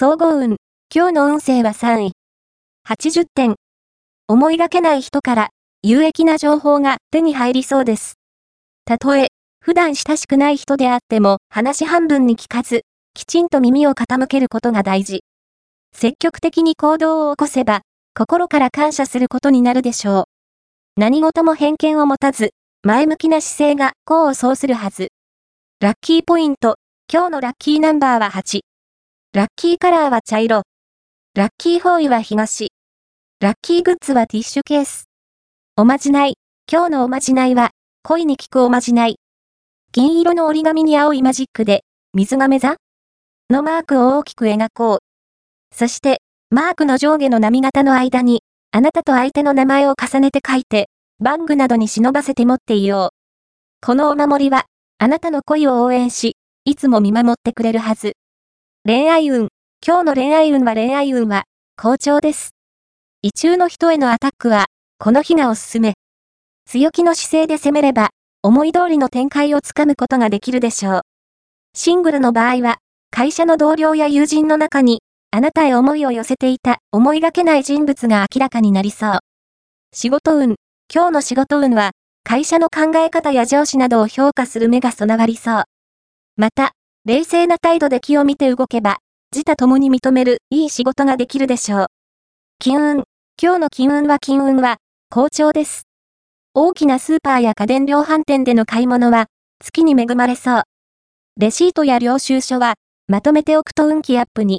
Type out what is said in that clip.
総合運。今日の運勢は3位。80点。思いがけない人から有益な情報が手に入りそうです。たとえ、普段親しくない人であっても話半分に聞かず、きちんと耳を傾けることが大事。積極的に行動を起こせば、心から感謝することになるでしょう。何事も偏見を持たず、前向きな姿勢が功を奏するはず。ラッキーポイント。今日のラッキーナンバーは8。ラッキーカラーは茶色。ラッキーフォーイは東。ラッキーグッズはティッシュケース。おまじない。今日のおまじないは、恋に効くおまじない。銀色の折り紙に青いマジックで、水亀座？のマークを大きく描こう。そして、マークの上下の波型の間に、あなたと相手の名前を重ねて書いて、バッグなどに忍ばせて持っていよう。このお守りは、あなたの恋を応援し、いつも見守ってくれるはず。恋愛運。今日の恋愛運は恋愛運は、好調です。異中の人へのアタックは、この日がおすすめ。強気の姿勢で攻めれば、思い通りの展開をつかむことができるでしょう。シングルの場合は、会社の同僚や友人の中に、あなたへ思いを寄せていた思いがけない人物が明らかになりそう。仕事運。今日の仕事運は、会社の考え方や上司などを評価する目が備わりそう。また、冷静な態度で気を見て動けば、自他共に認めるいい仕事ができるでしょう。金運。今日の金運は金運は、好調です。大きなスーパーや家電量販店での買い物は、月に恵まれそう。レシートや領収書は、まとめておくと運気アップに。